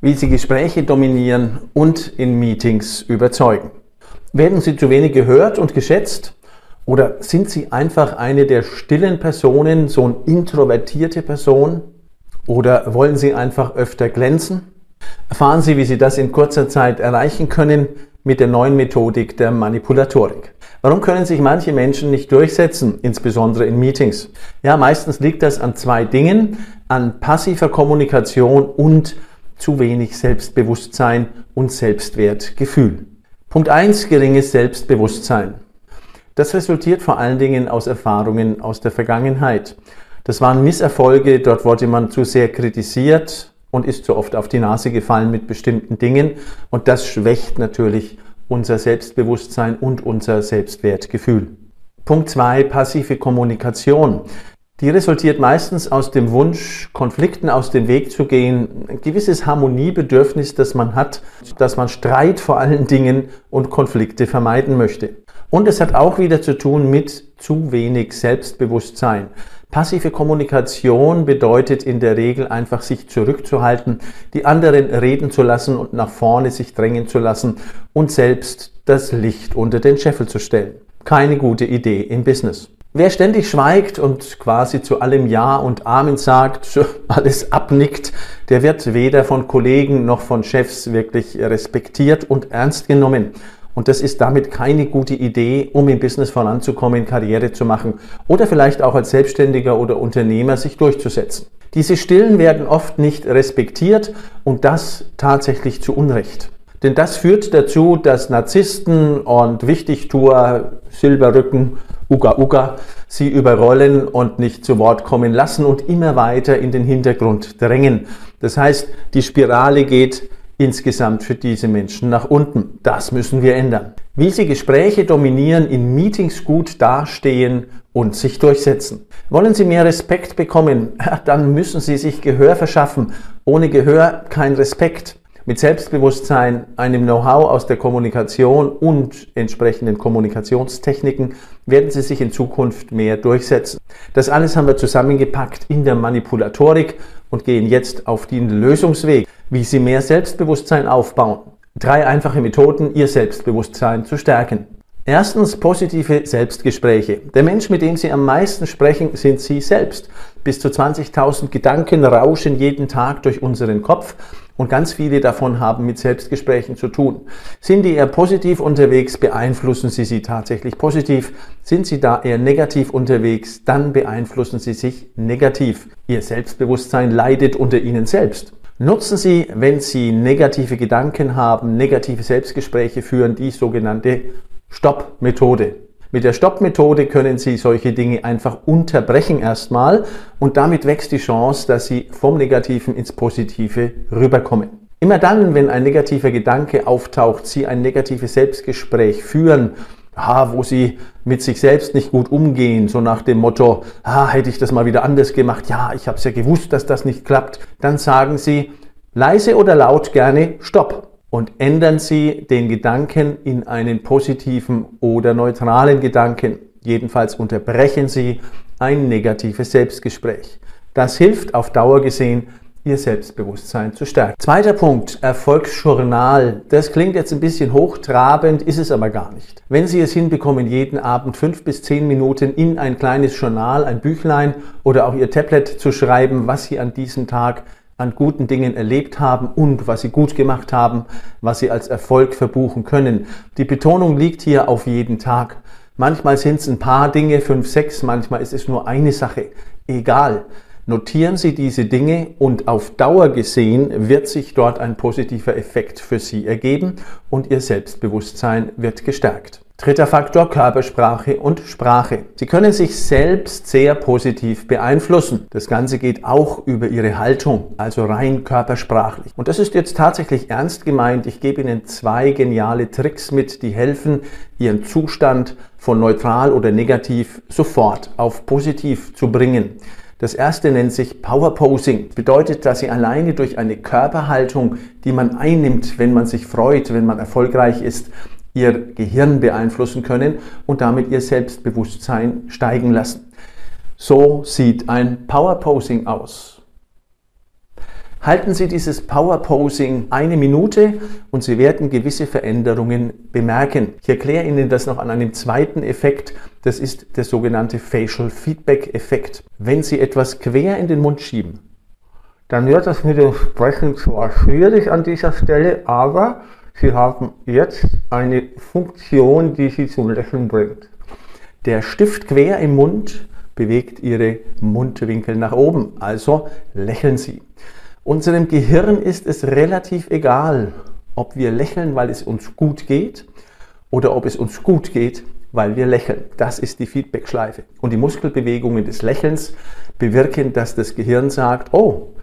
wie Sie Gespräche dominieren und in Meetings überzeugen. Werden Sie zu wenig gehört und geschätzt? Oder sind Sie einfach eine der stillen Personen, so eine introvertierte Person? Oder wollen Sie einfach öfter glänzen? Erfahren Sie, wie Sie das in kurzer Zeit erreichen können mit der neuen Methodik der Manipulatorik. Warum können sich manche Menschen nicht durchsetzen, insbesondere in Meetings? Ja, meistens liegt das an zwei Dingen, an passiver Kommunikation und zu wenig Selbstbewusstsein und Selbstwertgefühl. Punkt 1, geringes Selbstbewusstsein. Das resultiert vor allen Dingen aus Erfahrungen aus der Vergangenheit. Das waren Misserfolge, dort wurde man zu sehr kritisiert und ist zu oft auf die Nase gefallen mit bestimmten Dingen und das schwächt natürlich unser Selbstbewusstsein und unser Selbstwertgefühl. Punkt 2, passive Kommunikation. Die resultiert meistens aus dem Wunsch, Konflikten aus dem Weg zu gehen, ein gewisses Harmoniebedürfnis, das man hat, dass man Streit vor allen Dingen und Konflikte vermeiden möchte. Und es hat auch wieder zu tun mit zu wenig Selbstbewusstsein. Passive Kommunikation bedeutet in der Regel einfach sich zurückzuhalten, die anderen reden zu lassen und nach vorne sich drängen zu lassen und selbst das Licht unter den Scheffel zu stellen. Keine gute Idee im Business. Wer ständig schweigt und quasi zu allem Ja und Amen sagt, alles abnickt, der wird weder von Kollegen noch von Chefs wirklich respektiert und ernst genommen. Und das ist damit keine gute Idee, um im Business voranzukommen, Karriere zu machen oder vielleicht auch als Selbstständiger oder Unternehmer sich durchzusetzen. Diese Stillen werden oft nicht respektiert und das tatsächlich zu Unrecht. Denn das führt dazu, dass Narzissten und Wichtigtuer, Silberrücken Uga Uga sie überrollen und nicht zu Wort kommen lassen und immer weiter in den Hintergrund drängen. Das heißt, die Spirale geht insgesamt für diese Menschen nach unten. Das müssen wir ändern. Wie sie Gespräche dominieren, in Meetings gut dastehen und sich durchsetzen. Wollen Sie mehr Respekt bekommen, dann müssen Sie sich Gehör verschaffen. Ohne Gehör kein Respekt mit Selbstbewusstsein, einem Know-how aus der Kommunikation und entsprechenden Kommunikationstechniken werden sie sich in Zukunft mehr durchsetzen. Das alles haben wir zusammengepackt in der Manipulatorik und gehen jetzt auf den Lösungsweg, wie Sie mehr Selbstbewusstsein aufbauen. Drei einfache Methoden, Ihr Selbstbewusstsein zu stärken. Erstens positive Selbstgespräche. Der Mensch, mit dem Sie am meisten sprechen, sind Sie selbst. Bis zu 20.000 Gedanken rauschen jeden Tag durch unseren Kopf und ganz viele davon haben mit Selbstgesprächen zu tun. Sind die eher positiv unterwegs, beeinflussen sie sie tatsächlich positiv. Sind sie da eher negativ unterwegs, dann beeinflussen sie sich negativ. Ihr Selbstbewusstsein leidet unter ihnen selbst. Nutzen Sie, wenn Sie negative Gedanken haben, negative Selbstgespräche führen, die sogenannte Stopp-Methode. Mit der Stopp-Methode können Sie solche Dinge einfach unterbrechen erstmal und damit wächst die Chance, dass Sie vom Negativen ins Positive rüberkommen. Immer dann, wenn ein negativer Gedanke auftaucht, Sie ein negatives Selbstgespräch führen, ah, wo Sie mit sich selbst nicht gut umgehen, so nach dem Motto, ah, hätte ich das mal wieder anders gemacht, ja, ich habe es ja gewusst, dass das nicht klappt, dann sagen Sie leise oder laut gerne Stopp und ändern Sie den Gedanken in einen positiven oder neutralen Gedanken. Jedenfalls unterbrechen Sie ein negatives Selbstgespräch. Das hilft auf Dauer gesehen, Ihr Selbstbewusstsein zu stärken. Zweiter Punkt, Erfolgsjournal. Das klingt jetzt ein bisschen hochtrabend, ist es aber gar nicht. Wenn Sie es hinbekommen, jeden Abend fünf bis zehn Minuten in ein kleines Journal, ein Büchlein oder auch Ihr Tablet zu schreiben, was Sie an diesem Tag an guten Dingen erlebt haben und was sie gut gemacht haben, was sie als Erfolg verbuchen können. Die Betonung liegt hier auf jeden Tag. Manchmal sind es ein paar Dinge, fünf, sechs, manchmal ist es nur eine Sache. Egal. Notieren Sie diese Dinge und auf Dauer gesehen wird sich dort ein positiver Effekt für Sie ergeben und Ihr Selbstbewusstsein wird gestärkt. Dritter Faktor Körpersprache und Sprache. Sie können sich selbst sehr positiv beeinflussen. Das Ganze geht auch über Ihre Haltung, also rein körpersprachlich. Und das ist jetzt tatsächlich ernst gemeint. Ich gebe Ihnen zwei geniale Tricks mit, die helfen, Ihren Zustand von neutral oder negativ sofort auf positiv zu bringen. Das erste nennt sich Power Posing. Bedeutet, dass Sie alleine durch eine Körperhaltung, die man einnimmt, wenn man sich freut, wenn man erfolgreich ist, ihr Gehirn beeinflussen können und damit ihr Selbstbewusstsein steigen lassen. So sieht ein Power Posing aus. Halten Sie dieses Power Posing eine Minute und Sie werden gewisse Veränderungen bemerken. Ich erkläre Ihnen das noch an einem zweiten Effekt. Das ist der sogenannte Facial Feedback Effekt. Wenn Sie etwas quer in den Mund schieben, dann wird das mit dem Sprechen zwar schwierig an dieser Stelle, aber Sie haben jetzt eine Funktion, die Sie zum Lächeln bringt. Der Stift quer im Mund bewegt Ihre Mundwinkel nach oben, also lächeln Sie. Unserem Gehirn ist es relativ egal, ob wir lächeln, weil es uns gut geht oder ob es uns gut geht, weil wir lächeln. Das ist die Feedback-Schleife. Und die Muskelbewegungen des Lächelns bewirken, dass das Gehirn sagt, oh,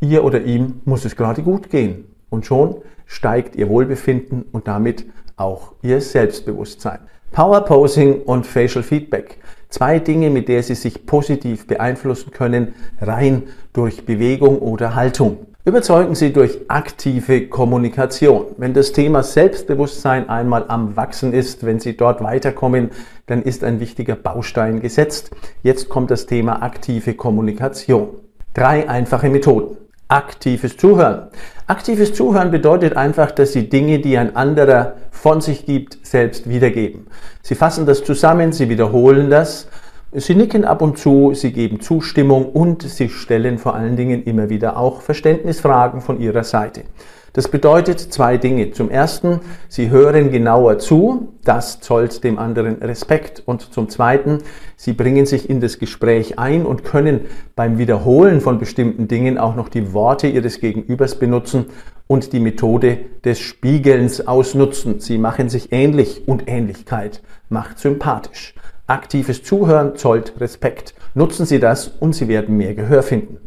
ihr oder ihm muss es gerade gut gehen. Und schon steigt ihr Wohlbefinden und damit auch ihr Selbstbewusstsein. Power Posing und Facial Feedback. Zwei Dinge, mit der Sie sich positiv beeinflussen können, rein durch Bewegung oder Haltung. Überzeugen Sie durch aktive Kommunikation. Wenn das Thema Selbstbewusstsein einmal am Wachsen ist, wenn Sie dort weiterkommen, dann ist ein wichtiger Baustein gesetzt. Jetzt kommt das Thema aktive Kommunikation. Drei einfache Methoden. Aktives Zuhören. Aktives Zuhören bedeutet einfach, dass Sie Dinge, die ein anderer von sich gibt, selbst wiedergeben. Sie fassen das zusammen, Sie wiederholen das, Sie nicken ab und zu, Sie geben Zustimmung und Sie stellen vor allen Dingen immer wieder auch Verständnisfragen von Ihrer Seite. Das bedeutet zwei Dinge. Zum ersten, Sie hören genauer zu, das zollt dem anderen Respekt. Und zum zweiten, Sie bringen sich in das Gespräch ein und können beim Wiederholen von bestimmten Dingen auch noch die Worte Ihres Gegenübers benutzen und die Methode des Spiegelns ausnutzen. Sie machen sich ähnlich und Ähnlichkeit macht sympathisch. Aktives Zuhören zollt Respekt. Nutzen Sie das und Sie werden mehr Gehör finden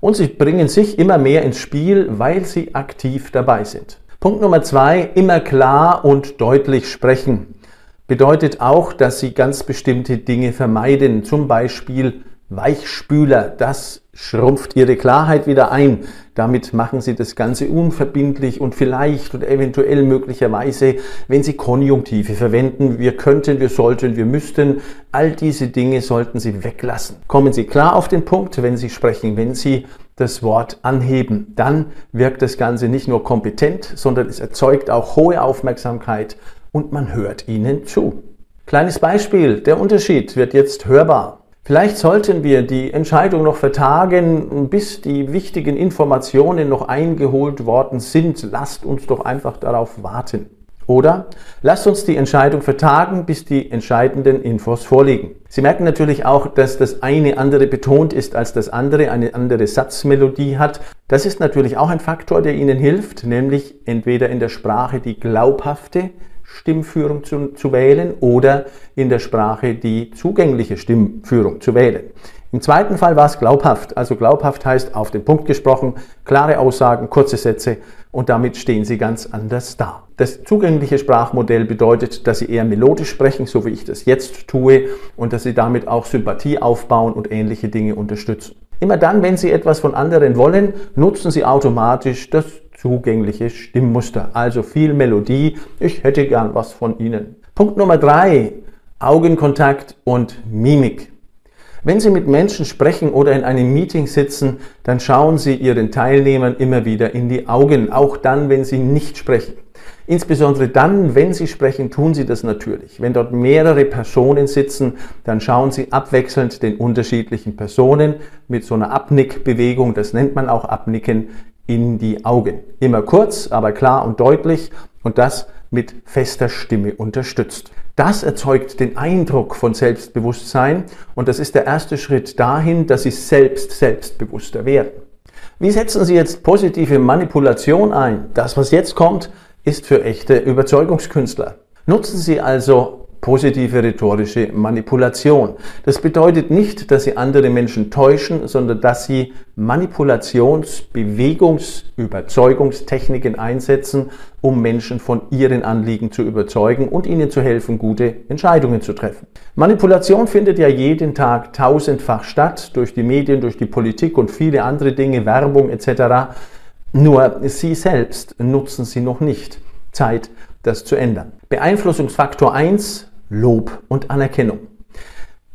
und sie bringen sich immer mehr ins Spiel, weil sie aktiv dabei sind. Punkt Nummer zwei, immer klar und deutlich sprechen. Bedeutet auch, dass sie ganz bestimmte Dinge vermeiden, zum Beispiel Weichspüler, das schrumpft ihre Klarheit wieder ein. Damit machen sie das Ganze unverbindlich und vielleicht und eventuell möglicherweise, wenn sie Konjunktive verwenden, wir könnten, wir sollten, wir müssten, all diese Dinge sollten sie weglassen. Kommen Sie klar auf den Punkt, wenn Sie sprechen, wenn Sie das Wort anheben, dann wirkt das Ganze nicht nur kompetent, sondern es erzeugt auch hohe Aufmerksamkeit und man hört Ihnen zu. Kleines Beispiel, der Unterschied wird jetzt hörbar. Vielleicht sollten wir die Entscheidung noch vertagen, bis die wichtigen Informationen noch eingeholt worden sind. Lasst uns doch einfach darauf warten. Oder lasst uns die Entscheidung vertagen, bis die entscheidenden Infos vorliegen. Sie merken natürlich auch, dass das eine andere betont ist als das andere, eine andere Satzmelodie hat. Das ist natürlich auch ein Faktor, der Ihnen hilft, nämlich entweder in der Sprache die glaubhafte Stimmführung zu, zu wählen oder in der Sprache die zugängliche Stimmführung zu wählen. Im zweiten Fall war es glaubhaft. Also glaubhaft heißt auf den Punkt gesprochen, klare Aussagen, kurze Sätze und damit stehen Sie ganz anders da. Das zugängliche Sprachmodell bedeutet, dass Sie eher melodisch sprechen, so wie ich das jetzt tue, und dass Sie damit auch Sympathie aufbauen und ähnliche Dinge unterstützen. Immer dann, wenn Sie etwas von anderen wollen, nutzen Sie automatisch das zugängliche Stimmmuster. Also viel Melodie. Ich hätte gern was von Ihnen. Punkt Nummer drei. Augenkontakt und Mimik. Wenn Sie mit Menschen sprechen oder in einem Meeting sitzen, dann schauen Sie Ihren Teilnehmern immer wieder in die Augen, auch dann, wenn Sie nicht sprechen. Insbesondere dann, wenn Sie sprechen, tun Sie das natürlich. Wenn dort mehrere Personen sitzen, dann schauen Sie abwechselnd den unterschiedlichen Personen mit so einer Abnickbewegung, das nennt man auch Abnicken, in die Augen. Immer kurz, aber klar und deutlich und das mit fester Stimme unterstützt. Das erzeugt den Eindruck von Selbstbewusstsein und das ist der erste Schritt dahin, dass Sie selbst selbstbewusster werden. Wie setzen Sie jetzt positive Manipulation ein? Das, was jetzt kommt, ist für echte Überzeugungskünstler. Nutzen Sie also positive rhetorische Manipulation. Das bedeutet nicht, dass sie andere Menschen täuschen, sondern dass sie Manipulations-, Bewegungs-, Überzeugungstechniken einsetzen, um Menschen von ihren Anliegen zu überzeugen und ihnen zu helfen, gute Entscheidungen zu treffen. Manipulation findet ja jeden Tag tausendfach statt, durch die Medien, durch die Politik und viele andere Dinge, Werbung etc. Nur sie selbst nutzen sie noch nicht. Zeit, das zu ändern. Beeinflussungsfaktor 1, Lob und Anerkennung.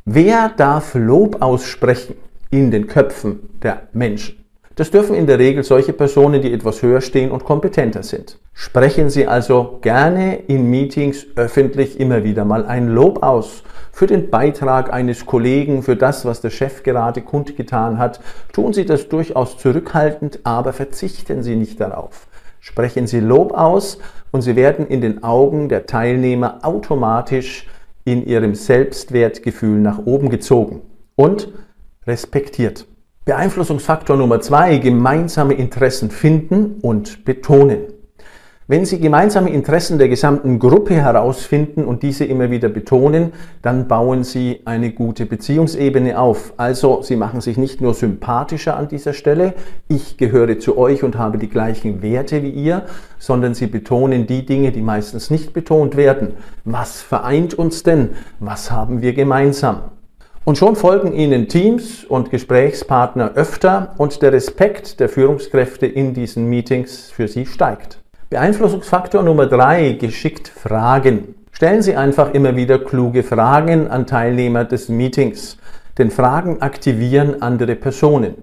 Wer darf Lob aussprechen in den Köpfen der Menschen? Das dürfen in der Regel solche Personen, die etwas höher stehen und kompetenter sind. Sprechen Sie also gerne in Meetings öffentlich immer wieder mal ein Lob aus für den Beitrag eines Kollegen, für das, was der Chef gerade kundgetan hat. Tun Sie das durchaus zurückhaltend, aber verzichten Sie nicht darauf. Sprechen Sie Lob aus und Sie werden in den Augen der Teilnehmer automatisch in ihrem Selbstwertgefühl nach oben gezogen und respektiert. Beeinflussungsfaktor Nummer zwei, gemeinsame Interessen finden und betonen. Wenn Sie gemeinsame Interessen der gesamten Gruppe herausfinden und diese immer wieder betonen, dann bauen Sie eine gute Beziehungsebene auf. Also Sie machen sich nicht nur sympathischer an dieser Stelle, ich gehöre zu euch und habe die gleichen Werte wie ihr, sondern Sie betonen die Dinge, die meistens nicht betont werden. Was vereint uns denn? Was haben wir gemeinsam? Und schon folgen ihnen Teams und Gesprächspartner öfter und der Respekt der Führungskräfte in diesen Meetings für sie steigt. Beeinflussungsfaktor Nummer drei: geschickt fragen. Stellen Sie einfach immer wieder kluge Fragen an Teilnehmer des Meetings, denn Fragen aktivieren andere Personen.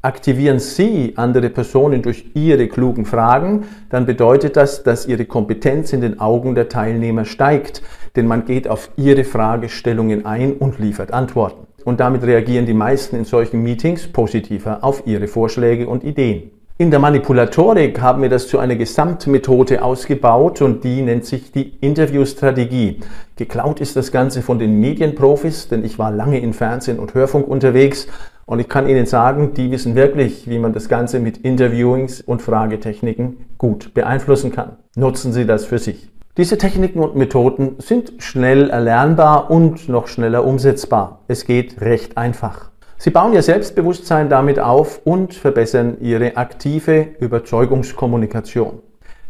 Aktivieren Sie andere Personen durch Ihre klugen Fragen, dann bedeutet das, dass Ihre Kompetenz in den Augen der Teilnehmer steigt, denn man geht auf Ihre Fragestellungen ein und liefert Antworten. Und damit reagieren die meisten in solchen Meetings positiver auf Ihre Vorschläge und Ideen. In der Manipulatorik haben wir das zu einer Gesamtmethode ausgebaut und die nennt sich die Interviewstrategie. Geklaut ist das Ganze von den Medienprofis, denn ich war lange in Fernsehen und Hörfunk unterwegs und ich kann Ihnen sagen, die wissen wirklich, wie man das Ganze mit Interviewings und Fragetechniken gut beeinflussen kann. Nutzen Sie das für sich. Diese Techniken und Methoden sind schnell erlernbar und noch schneller umsetzbar. Es geht recht einfach. Sie bauen Ihr Selbstbewusstsein damit auf und verbessern Ihre aktive Überzeugungskommunikation.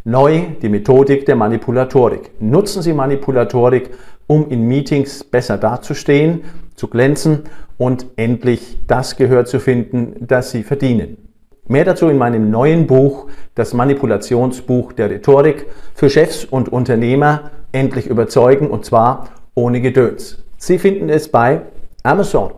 Neu die Methodik der Manipulatorik. Nutzen Sie Manipulatorik, um in Meetings besser dazustehen, zu glänzen und endlich das Gehör zu finden, das Sie verdienen. Mehr dazu in meinem neuen Buch, das Manipulationsbuch der Rhetorik für Chefs und Unternehmer, endlich überzeugen und zwar ohne Gedöns. Sie finden es bei Amazon.